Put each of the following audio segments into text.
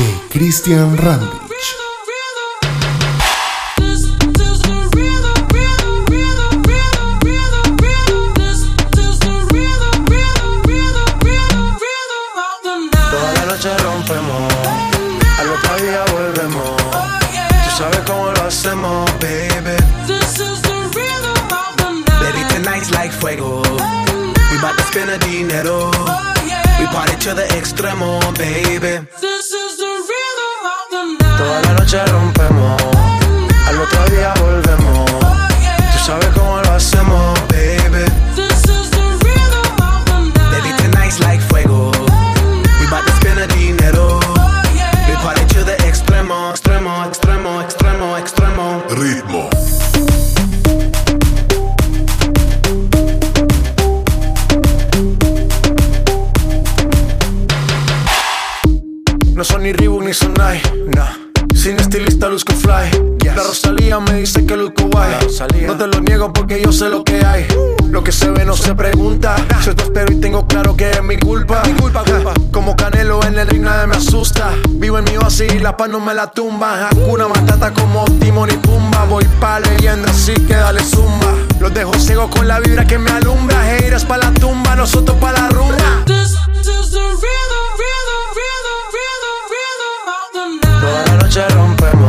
H. Christian Rambich. Toda la noche rompemos, al otro día volvemos. Tú sabes cómo lo hacemos, baby. This is the rhythm. Baby, tonight's like fuego. We bout to spend a dinero. We party to the extremo, baby noche rompemos, al otro día volvemos. Tú sabes cómo lo hacemos. me asusta. Vivo en mi oasis y la paz no me la tumba. Hakuna Matata como Timon y Pumba. Voy pa' leyenda, así que dale zumba. Los dejo ciegos con la vibra que me alumbra. Heiras pa' la tumba, nosotros pa' la rumba. Toda la noche rompemos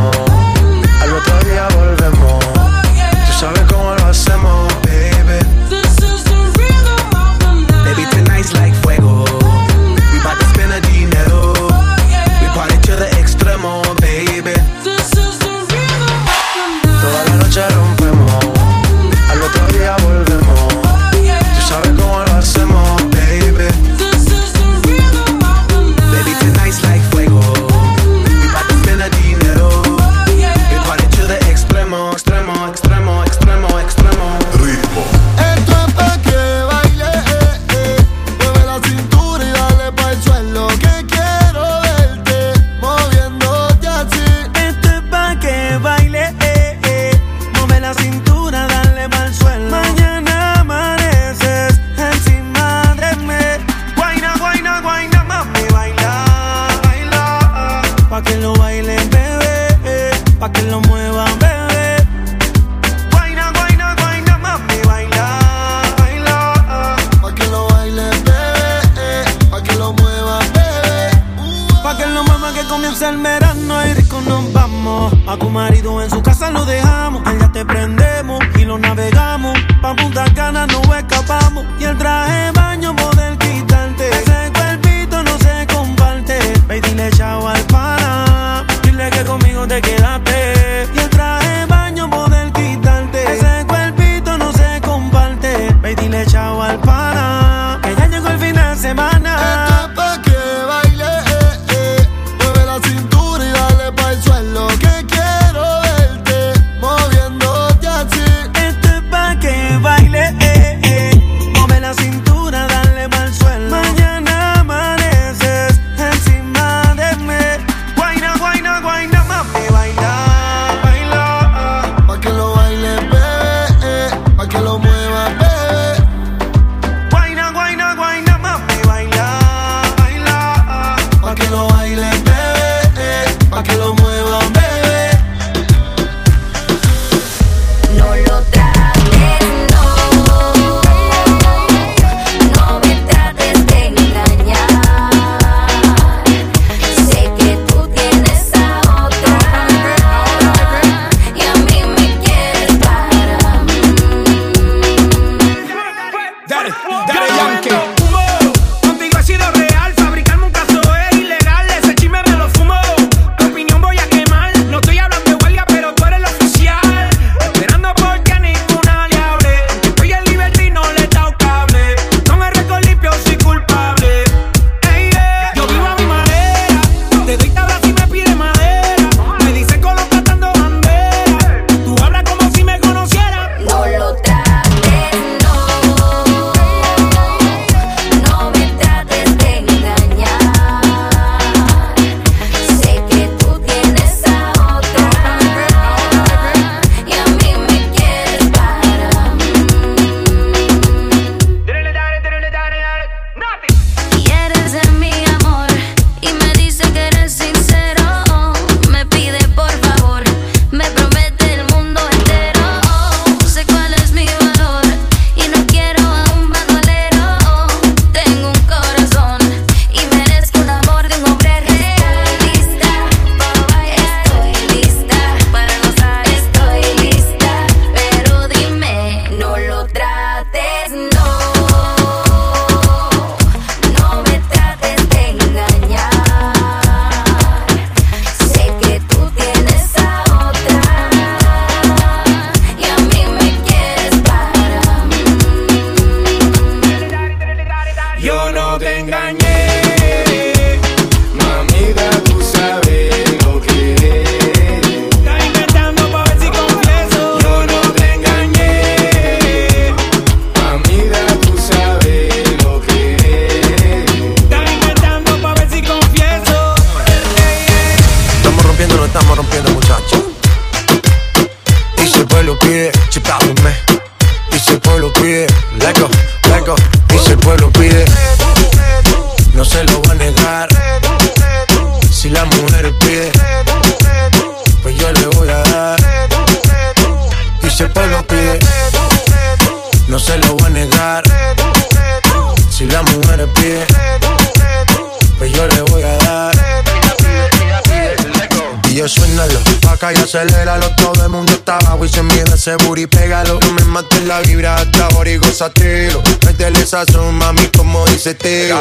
y aceléralo Todo el mundo está abajo y se mide ese booty, pégalo No me mates la vibra hasta ahora y gozatelo Métele esa son, mami, como dice tío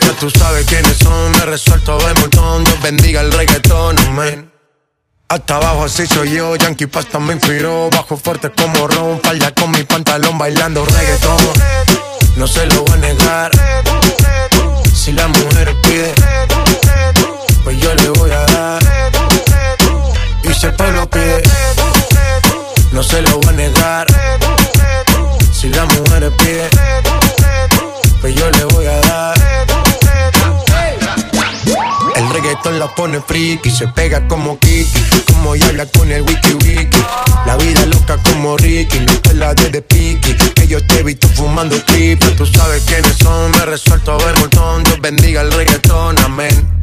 Ya tú sabes quiénes son, me resuelto de montón Dios bendiga el reggaetón, amén. Hasta abajo así soy yo, Yankee Pasta me inspiró Bajo fuerte como Ron, falda con mi pantalón bailando reggaetón. No se lo voy a negar. Si la mujer pide Pues yo le voy a dar Y si el pueblo pide No se lo voy a negar Si la mujer pide Pues yo le voy a dar el reggaetón la pone friki, se pega como Kiki, como y habla con el wiki wiki. La vida loca como Ricky, te la de de piqui. Que yo te he visto fumando triple, tú sabes quiénes son, me resuelto a ver montón. Dios bendiga el reggaetón, amén.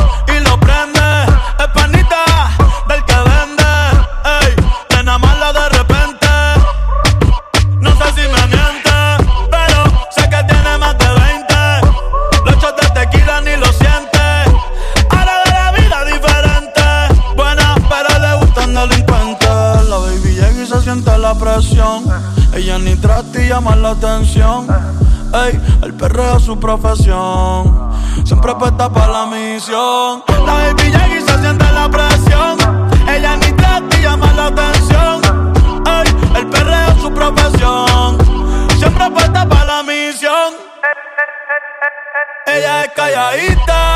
atención. Ey, el perreo es su profesión. Siempre puesta para la misión. La baby y se siente la presión. Ella ni trata y llama la atención. Ey, el perreo es su profesión. Siempre puesta para la misión. Ella es calladita,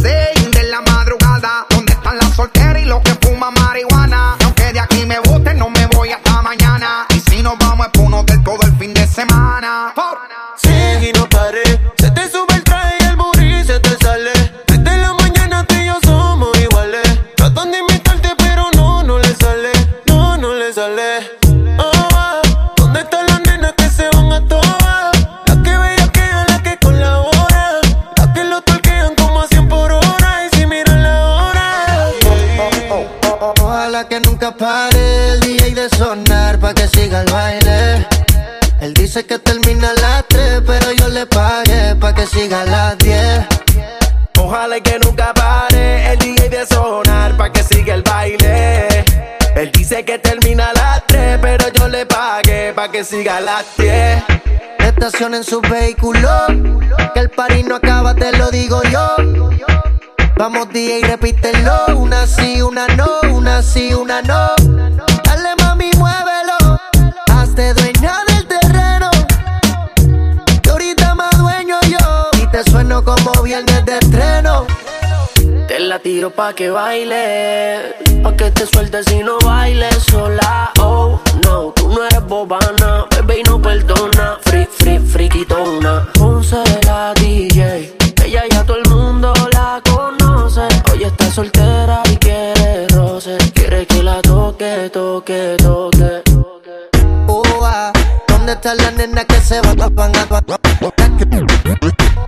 seis de la madrugada. ¿Dónde están las solteras? Que termina las 3, pero yo le pagué pa' que siga a las 10. Estacionen su vehículo, que el parís no acaba, te lo digo yo. Vamos día y repítelo, una sí, una no, una sí, una no. Dale mami, muévelo, hazte dueña del terreno. Que ahorita más dueño yo, y te sueno como viernes de estreno. La tiro pa' que baile, pa' que te sueltes si no bailes sola. Oh no, tú no eres bobana, bebé y no perdona. Free, free, friquitona. Ponce la DJ, ella ya todo el mundo la conoce. Hoy está soltera y quiere roce, quiere que la toque, toque, toque. Oh, ah, ¿dónde está la nena que se va? Van a, van a,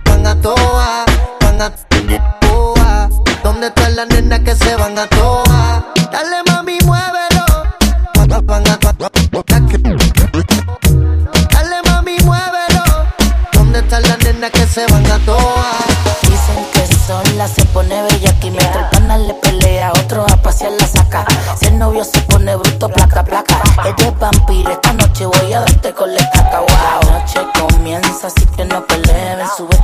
van a toa, van a ¿Dónde están las nenas que se van a toa? Dale mami, muévelo. Dale mami, muévelo. ¿Dónde están las nenas que se van a toa? Dicen que sola se pone bella aquí. Mientras el pana le pelea, otro a pasear la saca. Si el novio se pone bruto, placa, placa. Ella es vampira, esta noche voy a darte con la estaca. Wow. La noche comienza, así que no peleen. Sube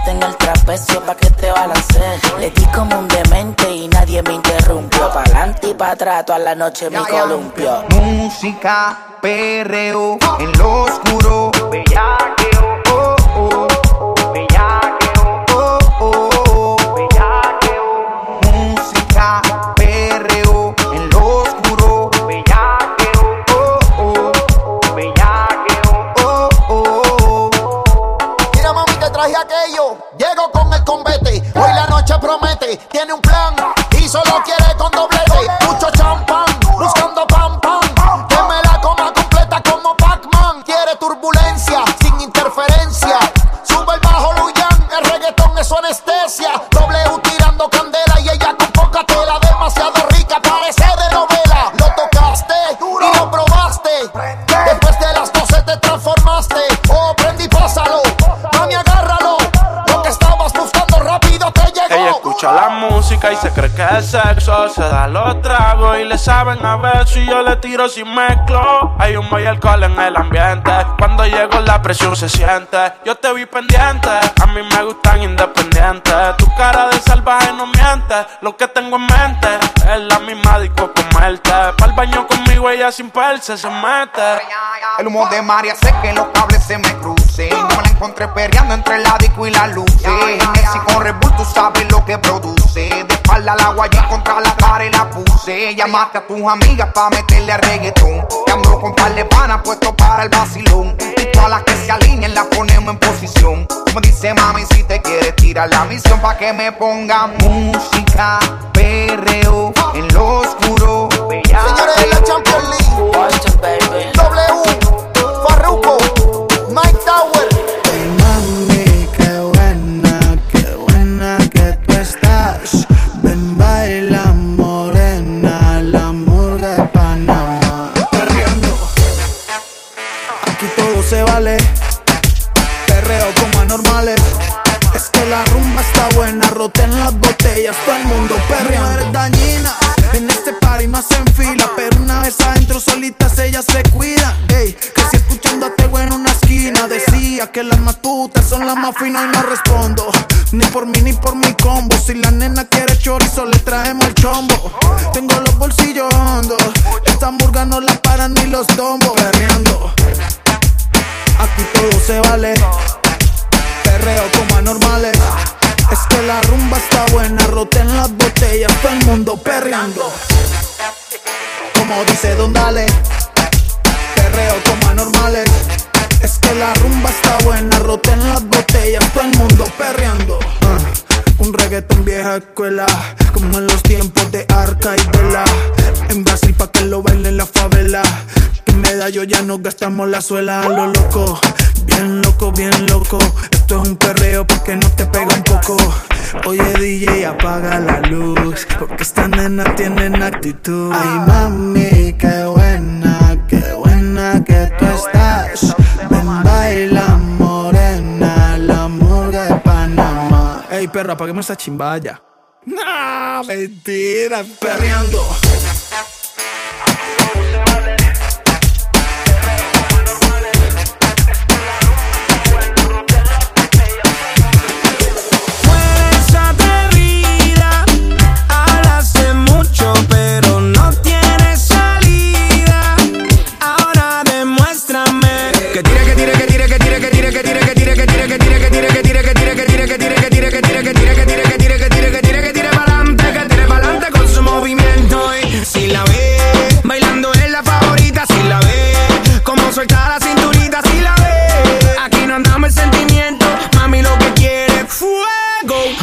para atrás toda la noche en mi columpio. Música, perreo, en lo oscuro loca y se cree que es sexo. Se da los tragos y le saben a beso. Y yo le tiro sin mezclo. Hay un y alcohol en el ambiente. Cuando llego la presión se siente. Yo te vi pendiente. A mí me gustan independientes. Tu cara de salvaje no miente. Lo que tengo en mente es la misma disco comerte. Pa'l baño con ella sin perse se mete. El humo de María hace que los cables se me crucen. No me la encontré perreando entre la disco y la luz. Messi con Red Bull, tú sabes lo que produce. De espalda al agua y contra la cara y la puse. Llamaste a tus amigas pa' meterle a reggaetón. Te ando con par de panas puesto para el vacilón. Y todas las que se alineen las ponemos en posición. Como dice mami, si te quieres tirar la misión pa' que me ponga música, perreo en lo oscuro. Señores de la Only. baby. W. Farruko, Mike Tower. Finas y no respondo. Ni por mí ni por mi suela a lo loco. Bien loco, bien loco. Esto es un perreo porque no te pega un poco. Oye DJ, apaga la luz. Porque esta nena tienen actitud. Ay mami, qué buena, qué buena que tú estás. Ven, baila morena, la murga de Panamá. Ey perro, apaguemos esta chimbaya. No, mentira, perreando.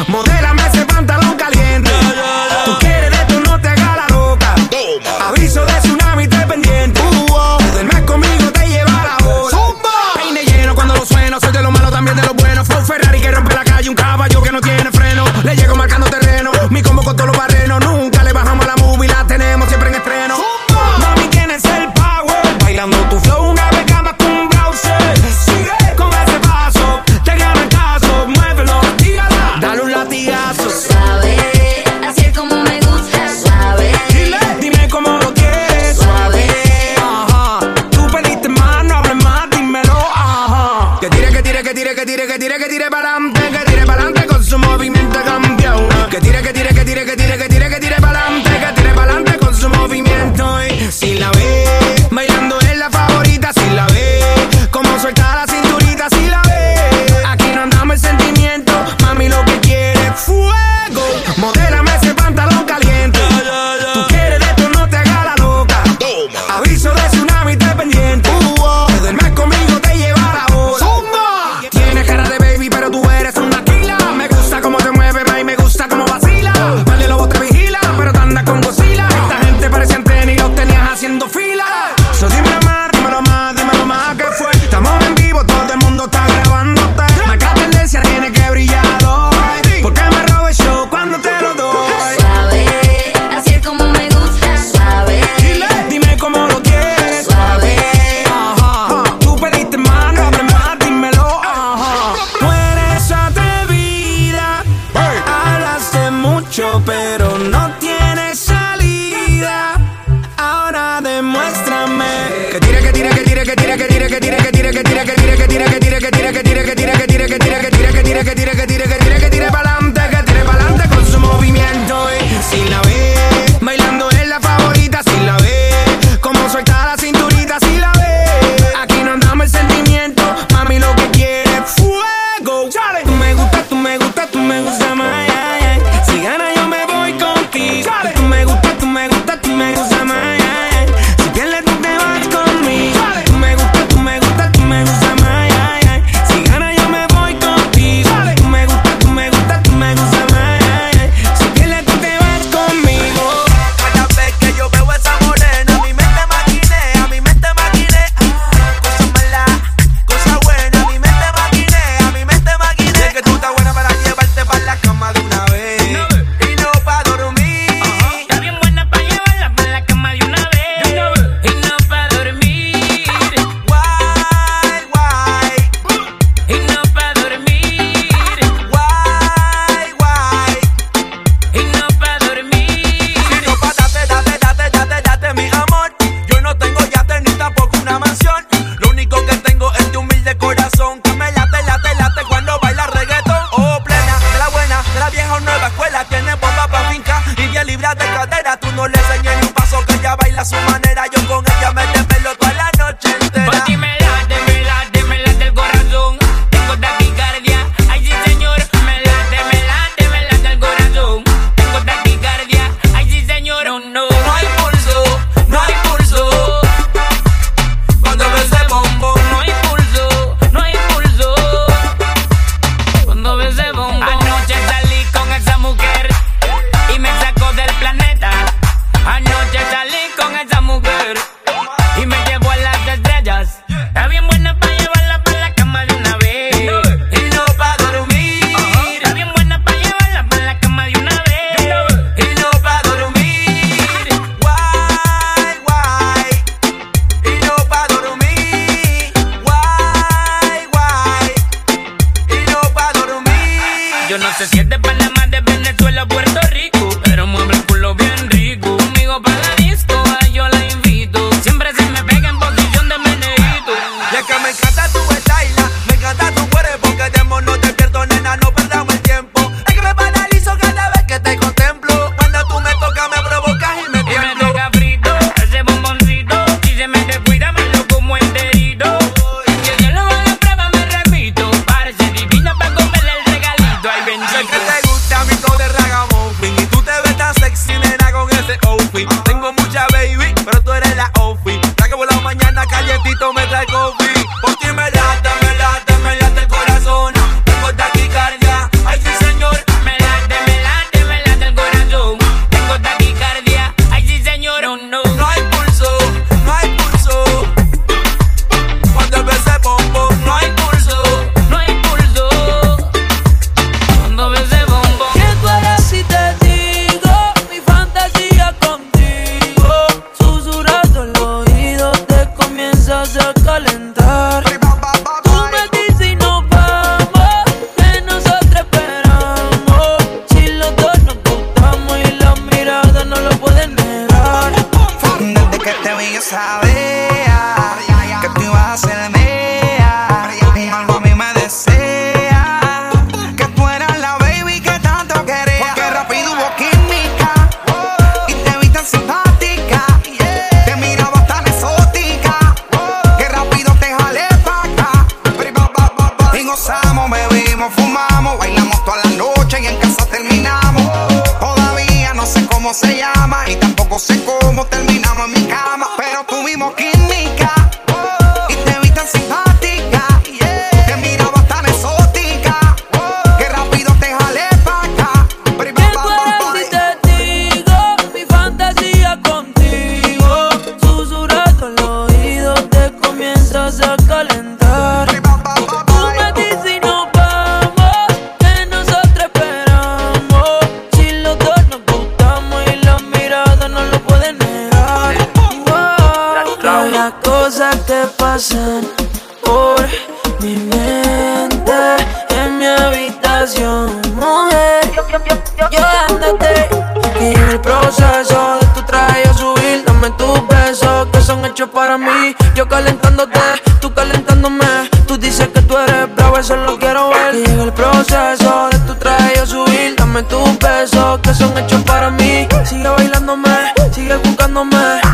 Modélame ese pasan por mi mente en mi habitación, mujer. Yo ándate y el proceso de tu traje a subir, dame tus besos que son hechos para mí. Yo calentándote, tú calentándome. Tú dices que tú eres bravo, eso lo quiero ver. Y el proceso de tu traje a subir, dame tus besos que son hechos para mí. Sigue bailándome, sigue buscándome.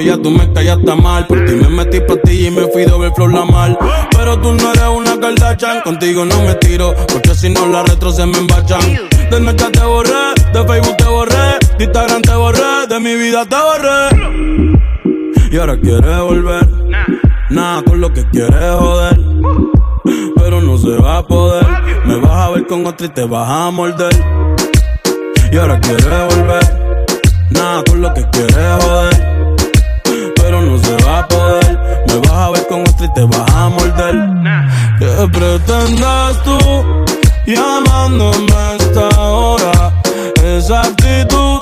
ya tú me ya está mal. Por ti me metí ti y me fui doble flow la mal. Pero tú no eres una Kardashian, contigo no me tiro, porque si no la retro se me embachan. De Snapchat te borré, de Facebook te borré, de Instagram te borré, de mi vida te borré. Y ahora quieres volver, nada con lo que quieres joder. Pero no se va a poder, me vas a ver con otra y te vas a morder. Y ahora quieres volver, nada con lo que quieres joder pero no se va a poder. Me vas a ver con otra y te vas a morder. ¿Qué pretendes tú llamándome a esta hora? Esa actitud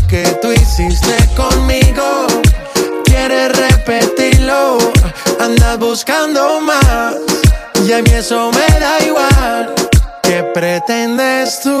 y a mí eso me da igual. ¿Qué pretendes tú?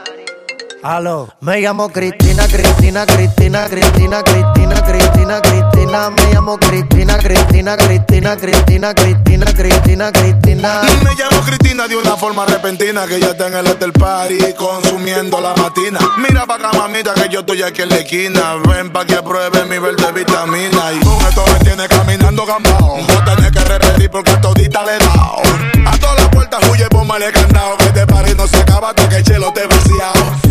Aló, me llamo Cristina, Cristina, Cristina, Cristina, Cristina, Cristina, Cristina, me llamo Cristina, Cristina, Cristina, Cristina, Cristina, Cristina, Cristina. Me llamo Cristina de una forma repentina que ya está en el hotel party consumiendo la matina. Mira pa' acá, mamita, que yo estoy aquí en la esquina. Ven pa' que pruebe mi verde vitamina. Y con esto me tiene caminando gambao. A tener que repetir porque a todita le he dado. A todas las puertas huye, póngale candado. Que este party no se acaba hasta que el chelo te vaciado.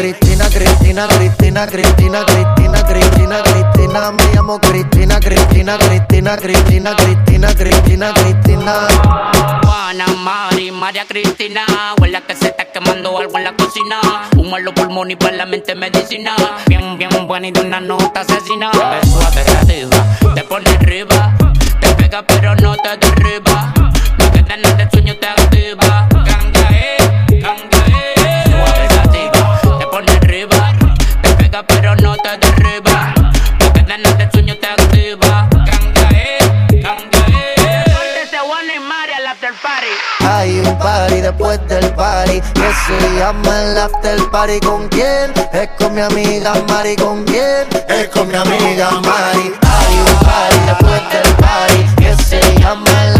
Cristina, Cristina, Cristina, Cristina, Cristina, Cristina, Cristina. Me llamo Cristina, Cristina, Cristina, Cristina, Cristina, Cristina, Cristina. Juana, Mari, María Cristina. Huele que se está quemando algo en la cocina. Humo en los pulmones y para la mente medicina. Bien, bien buena y de una nota asesina. Suave, te pone arriba. Te pega pero no te derriba. No te dan de sueño, te activa. Ganga, eh, ganga, eh. Pega pero no te derriba. No te dan de sueño, te activa. Ganga, eh, ganga, eh. Suéltese Juana y Mari al after party. Hay un party después del party que se llama el after party. ¿Con quién? Es con mi amiga Mari. ¿Con quién? Es con mi amiga Mari. Hay un party después del party que se llama el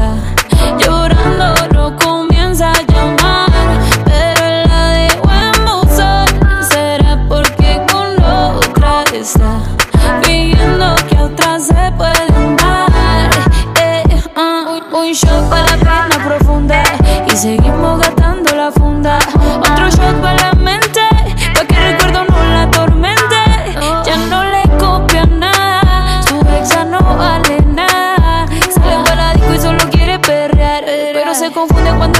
Seguimos gastando la funda. Otro shot para la mente, pa' que el recuerdo no la atormente. Ya no le copia nada, su ex ya no vale nada. Sale para la disco y solo quiere perrear, pero se confunde cuando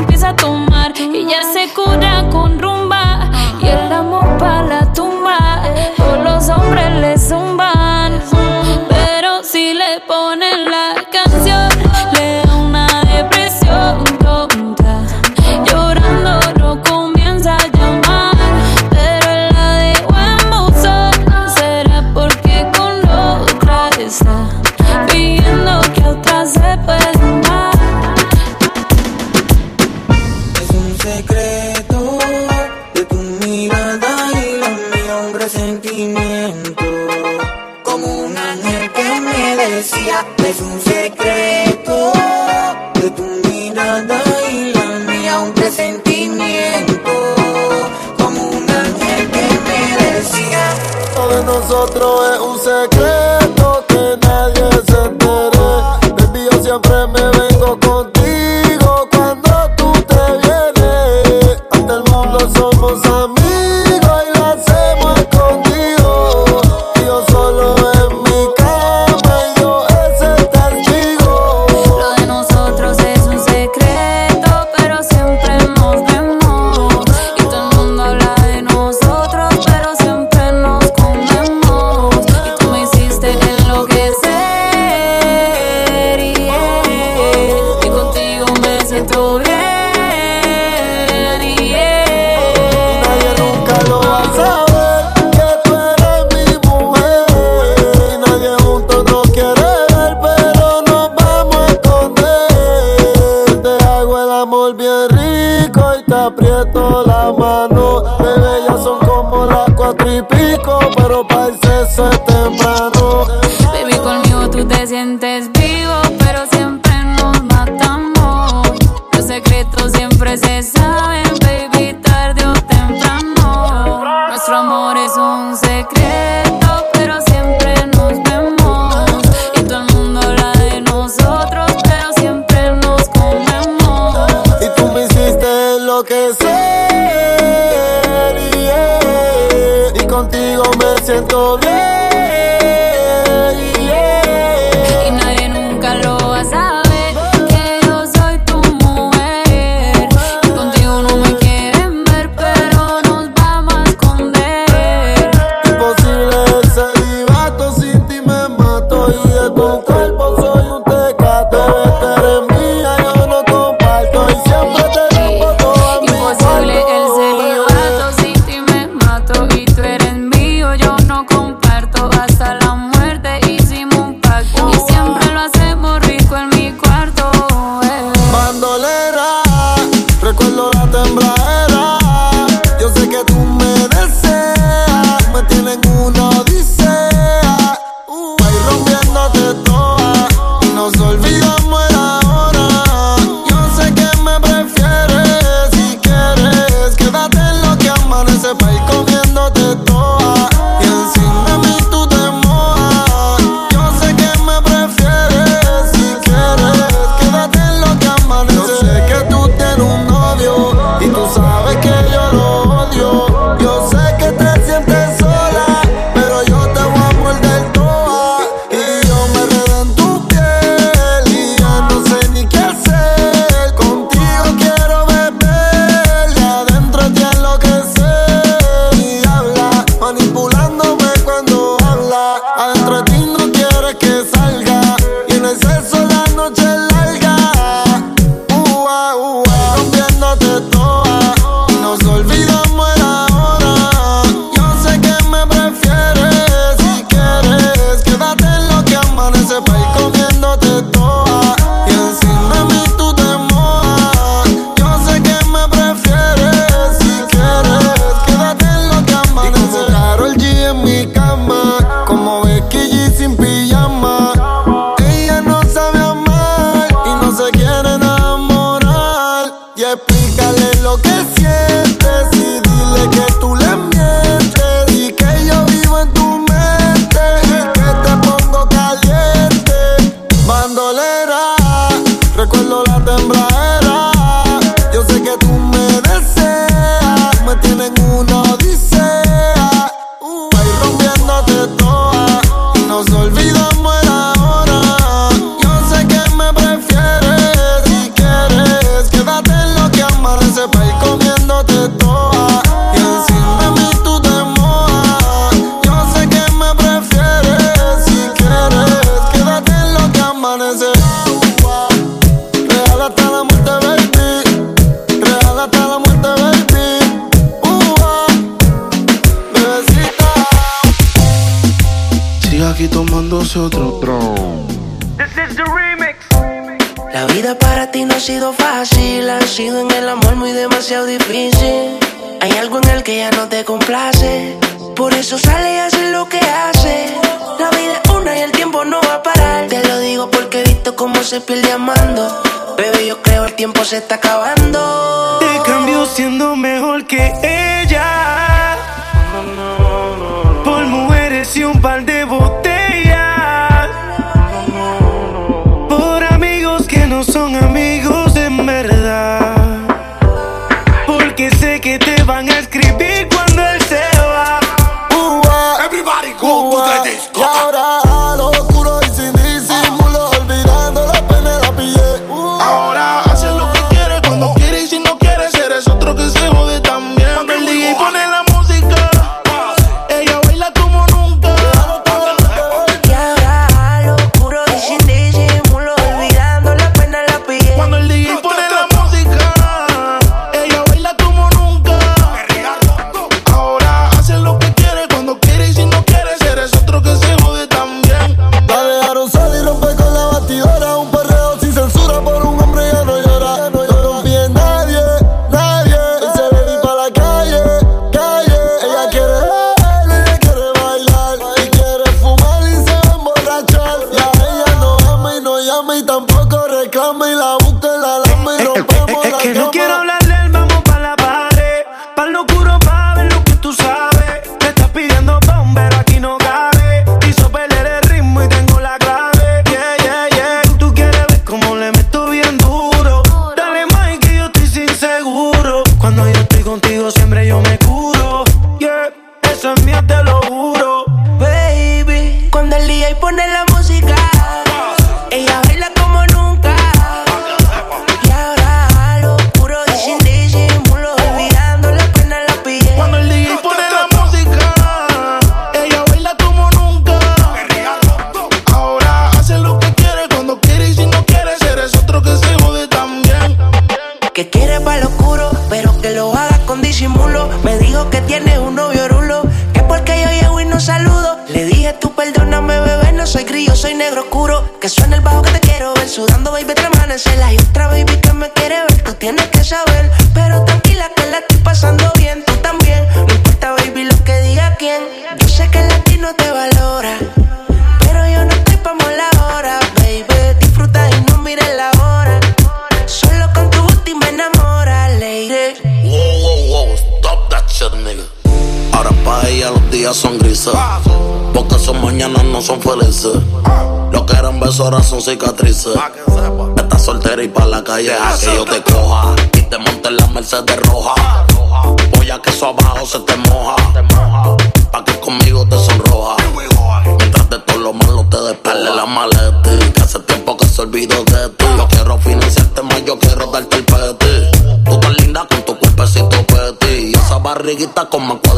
con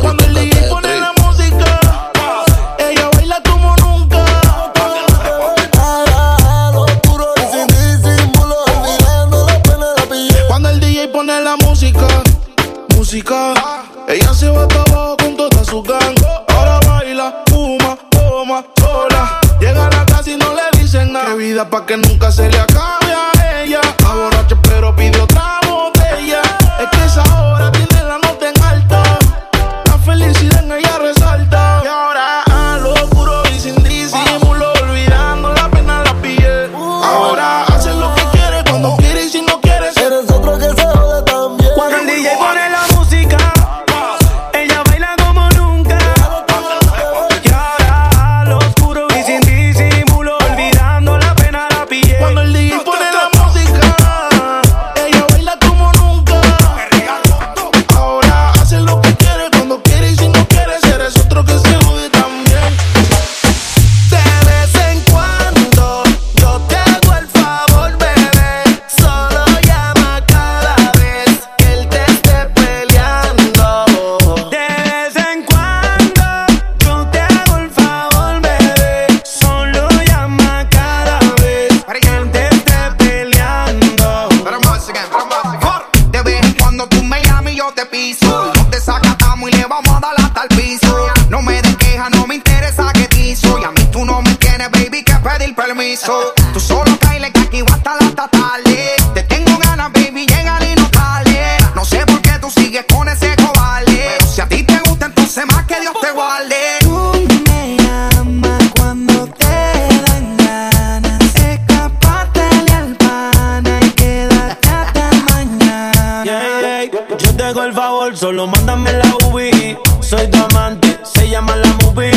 Yo te hago el favor, solo mándame la UBI. Soy tu amante, se llama la movie.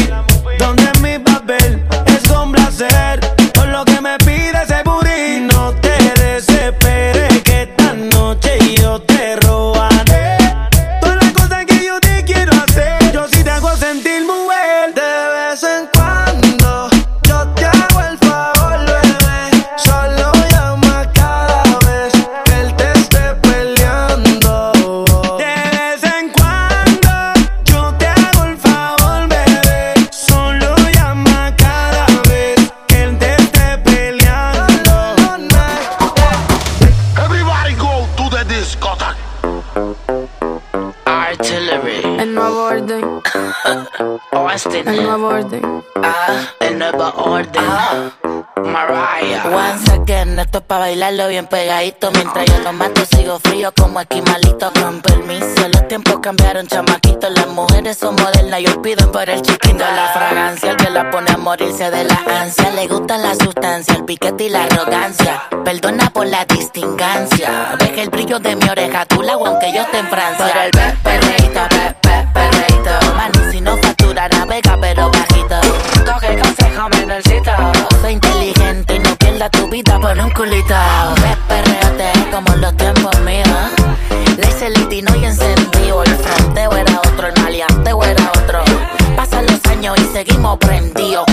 Donde es mi papel es complacer. Por lo que me pides ese booty. No te pa' bailarlo bien pegadito. Mientras yo lo mato, sigo frío como esquimalito. Con permiso, los tiempos cambiaron, chamaquitos. Las mujeres son modernas y hoy piden por el chiquito. La fragancia, el que la pone a morirse de la ansia. Le gusta la sustancia, el piquete y la arrogancia. Perdona por la distingancia. Deja el brillo de mi oreja, tú la aunque yo esté en Francia. Por el pe- perreíto, pe- pe- perreíto. Mani, si no factura, navega, pero bajito. Coge consejo, menorcito. Soy inteligente pierda tu vida por un culito. Pe- Perreote como en los tiempos míos. Le hice el litino y encendido. El fronteo era otro, el maleanteo era otro. Pasan los años y seguimos prendidos.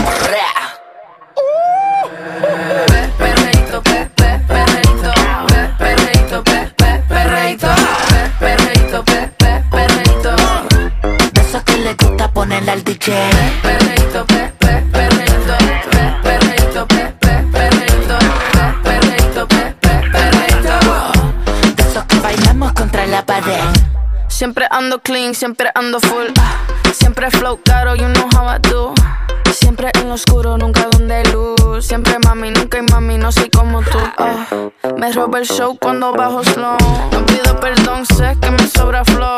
Perreíto, pe, pe, perreíto, pe, perreíto, pe, pe, perreíto, pe, perreíto, pe, pe, perreíto. De esos que le gusta ponerle al DJ. Perreíto, pe, Siempre ando clean, siempre ando full. ah, Siempre flow caro, you know how I do. Siempre en lo oscuro, nunca donde luz. Siempre mami, nunca hay mami, no soy como tú. ah. Me roba el show cuando bajo slow. No pido perdón, sé que me sobra flow.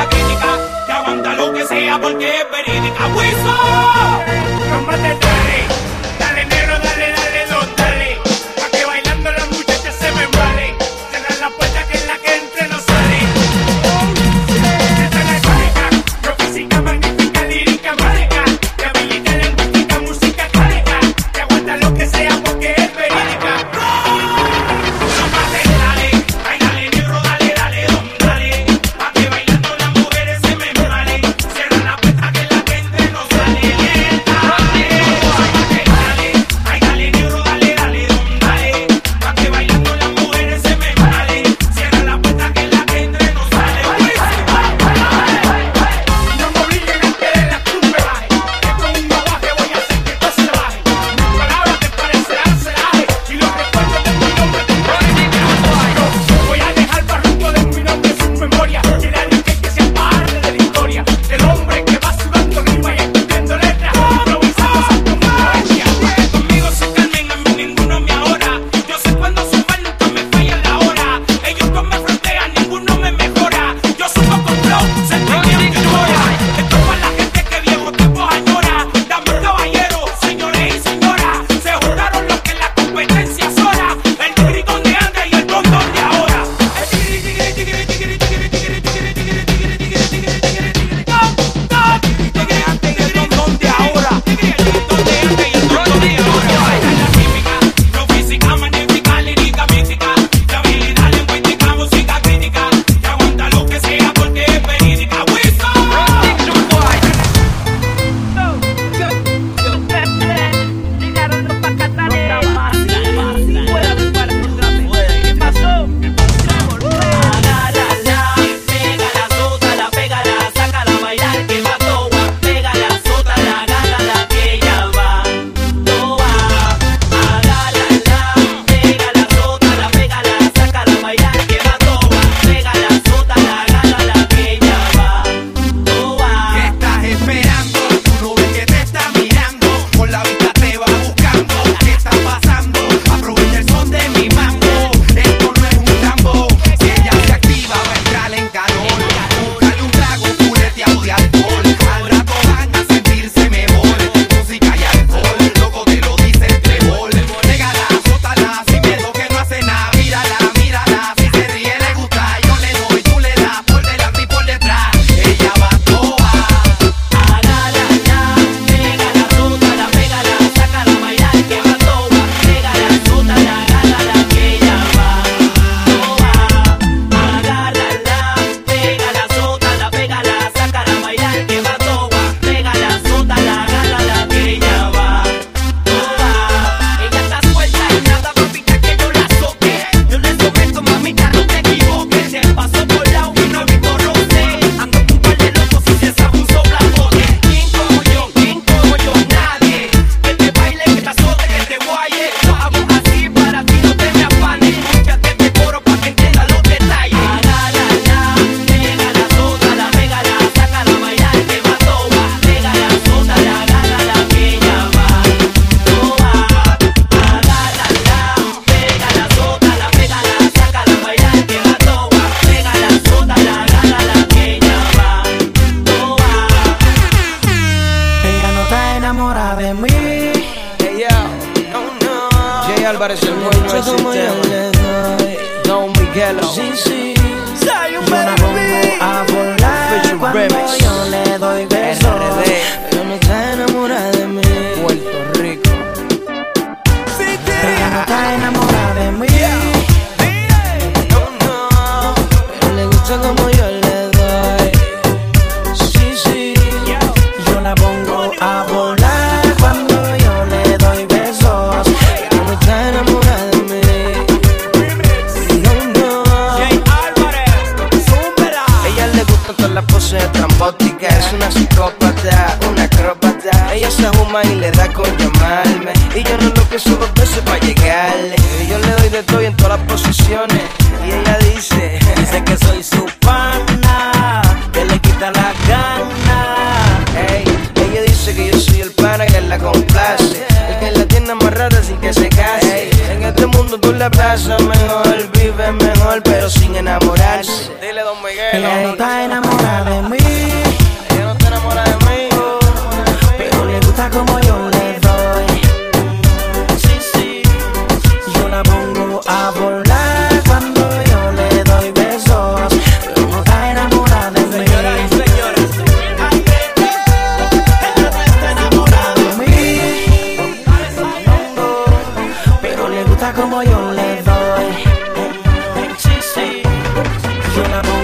Música crítica, que aguanta lo que sea porque es verídica. ¡Wiso! Yo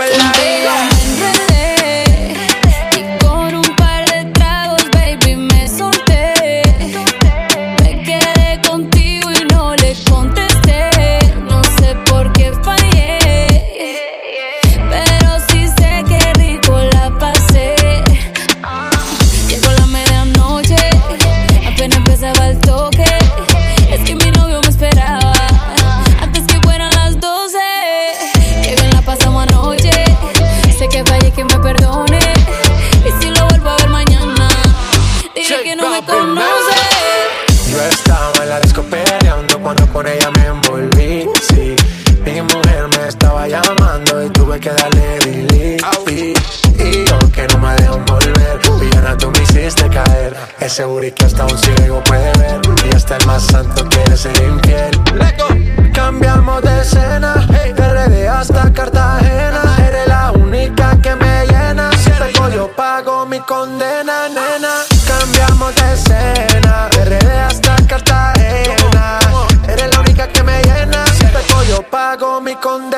people like Ese booty que hasta un ciego puede ver. Y hasta el más santo quiere ser infiel. Cambiamos de escena. De RD hasta Cartagena. Eres la única que me llena. Si te yo pago mi condena, nena. Cambiamos de escena. De RD hasta Cartagena. Eres la única que me llena. Si te yo pago mi condena